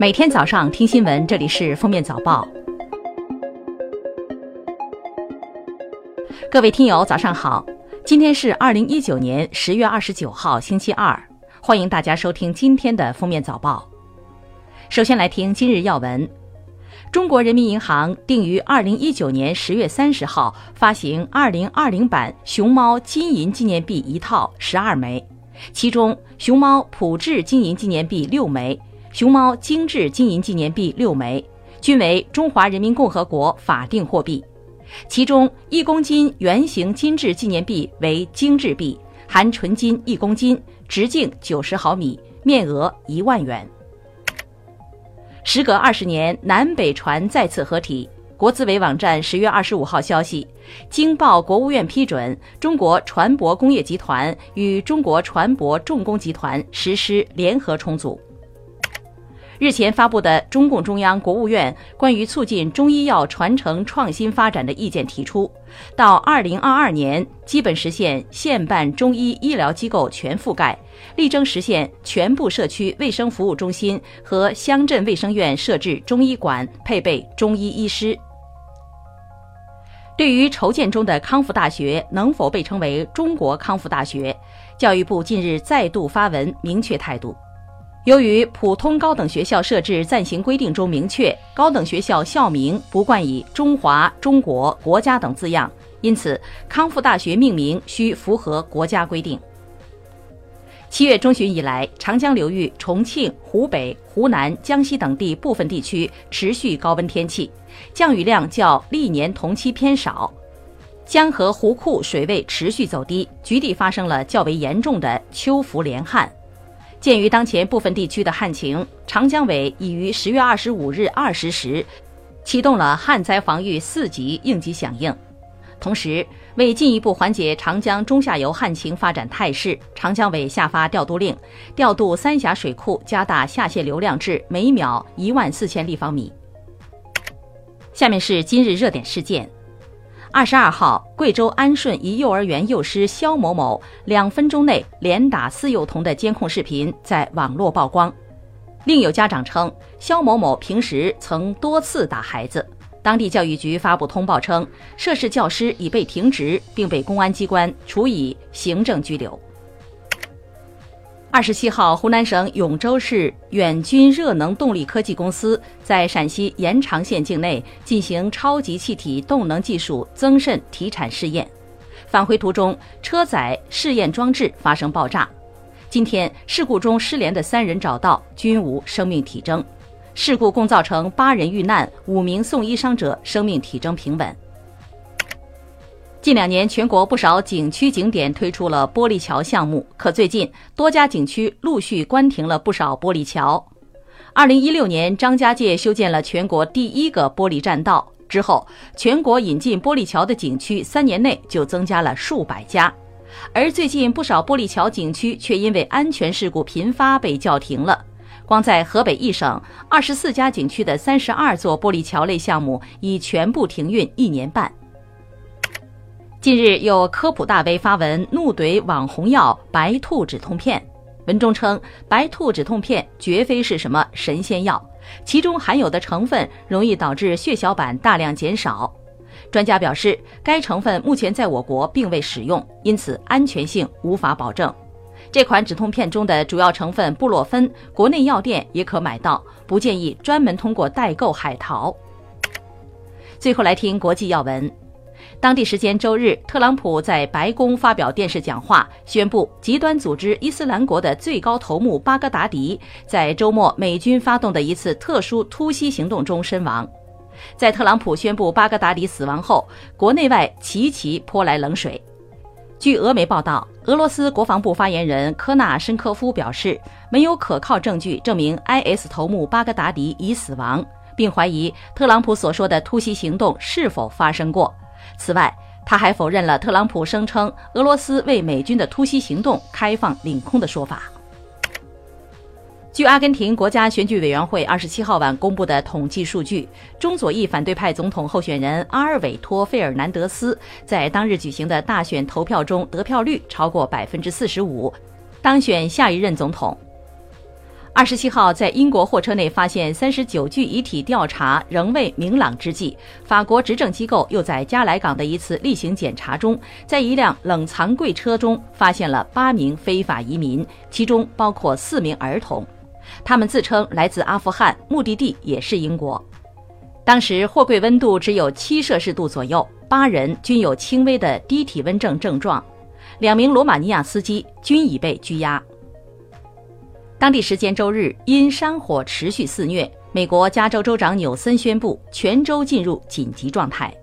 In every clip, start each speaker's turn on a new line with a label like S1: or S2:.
S1: 每天早上听新闻，这里是封面早报。各位听友，早上好！今天是二零一九年十月二十九号，星期二。欢迎大家收听今天的封面早报。首先来听今日要闻：中国人民银行定于二零一九年十月三十号发行二零二零版熊猫金银纪念币一套十二枚，其中熊猫普制金银纪念币六枚。熊猫精致金银纪念币六枚，均为中华人民共和国法定货币。其中，一公斤圆形金质纪念币为精致币，含纯金一公斤，直径九十毫米，面额一万元。时隔二十年，南北船再次合体。国资委网站十月二十五号消息，经报国务院批准，中国船舶工业集团与中国船舶重工集团实施联合重组。日前发布的中共中央、国务院关于促进中医药传承创新发展的意见提出，到二零二二年基本实现县办中医医疗机构全覆盖，力争实现全部社区卫生服务中心和乡镇卫生院设置中医馆，配备中医医师。对于筹建中的康复大学能否被称为中国康复大学，教育部近日再度发文明确态度。由于普通高等学校设置暂行规定中明确，高等学校校名不冠以“中华”“中国”“国家”等字样，因此康复大学命名需符合国家规定。七月中旬以来，长江流域、重庆、湖北、湖南、江西等地部分地区持续高温天气，降雨量较历年同期偏少，江河湖库水位持续走低，局地发生了较为严重的秋伏连旱。鉴于当前部分地区的旱情，长江委已于十月二十五日二十时启动了旱灾防御四级应急响应。同时，为进一步缓解长江中下游旱情发展态势，长江委下发调度令，调度三峡水库加大下泄流量至每秒一万四千立方米。下面是今日热点事件。二十二号，贵州安顺一幼儿园幼师肖某某两分钟内连打四幼童的监控视频在网络曝光。另有家长称，肖某某平时曾多次打孩子。当地教育局发布通报称，涉事教师已被停职，并被公安机关处以行政拘留。二十七号，湖南省永州市远军热能动力科技公司在陕西延长县境内进行超级气体动能技术增渗提产试验，返回途中车载试验装置发生爆炸。今天，事故中失联的三人找到，均无生命体征。事故共造成八人遇难，五名送医伤者生命体征平稳。近两年，全国不少景区景点推出了玻璃桥项目，可最近多家景区陆续关停了不少玻璃桥。二零一六年，张家界修建了全国第一个玻璃栈道，之后全国引进玻璃桥的景区三年内就增加了数百家。而最近，不少玻璃桥景区却因为安全事故频发被叫停了。光在河北一省，二十四家景区的三十二座玻璃桥类项目已全部停运一年半。近日，有科普大 V 发文怒怼网红药白兔止痛片，文中称白兔止痛片绝非是什么神仙药，其中含有的成分容易导致血小板大量减少。专家表示，该成分目前在我国并未使用，因此安全性无法保证。这款止痛片中的主要成分布洛芬，国内药店也可买到，不建议专门通过代购海淘。最后来听国际要闻。当地时间周日，特朗普在白宫发表电视讲话，宣布极端组织伊斯兰国的最高头目巴格达迪在周末美军发动的一次特殊突袭行动中身亡。在特朗普宣布巴格达迪死亡后，国内外齐齐泼来冷水。据俄媒报道，俄罗斯国防部发言人科纳申科夫表示，没有可靠证据证明 IS 头目巴格达迪已死亡，并怀疑特朗普所说的突袭行动是否发生过。此外，他还否认了特朗普声称俄罗斯为美军的突袭行动开放领空的说法。据阿根廷国家选举委员会二十七号晚公布的统计数据，中左翼反对派总统候选人阿尔韦托·费尔南德斯在当日举行的大选投票中得票率超过百分之四十五，当选下一任总统。二十七号，在英国货车内发现三十九具遗体，调查仍未明朗之际，法国执政机构又在加莱港的一次例行检查中，在一辆冷藏柜车中发现了八名非法移民，其中包括四名儿童。他们自称来自阿富汗，目的地也是英国。当时货柜温度只有七摄氏度左右，八人均有轻微的低体温症症状，两名罗马尼亚司机均已被拘押。当地时间周日，因山火持续肆虐，美国加州州长纽森宣布全州进入紧急状态。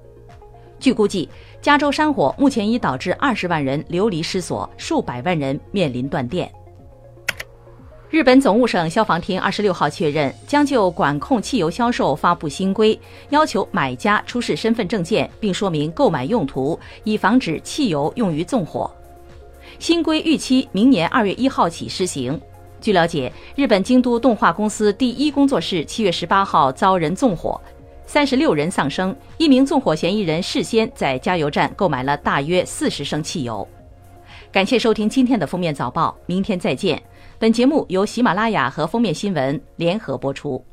S1: 据估计，加州山火目前已导致二十万人流离失所，数百万人面临断电。日本总务省消防厅二十六号确认，将就管控汽油销售发布新规，要求买家出示身份证件，并说明购买用途，以防止汽油用于纵火。新规预期明年二月一号起施行。据了解，日本京都动画公司第一工作室七月十八号遭人纵火，三十六人丧生。一名纵火嫌疑人事先在加油站购买了大约四十升汽油。感谢收听今天的封面早报，明天再见。本节目由喜马拉雅和封面新闻联合播出。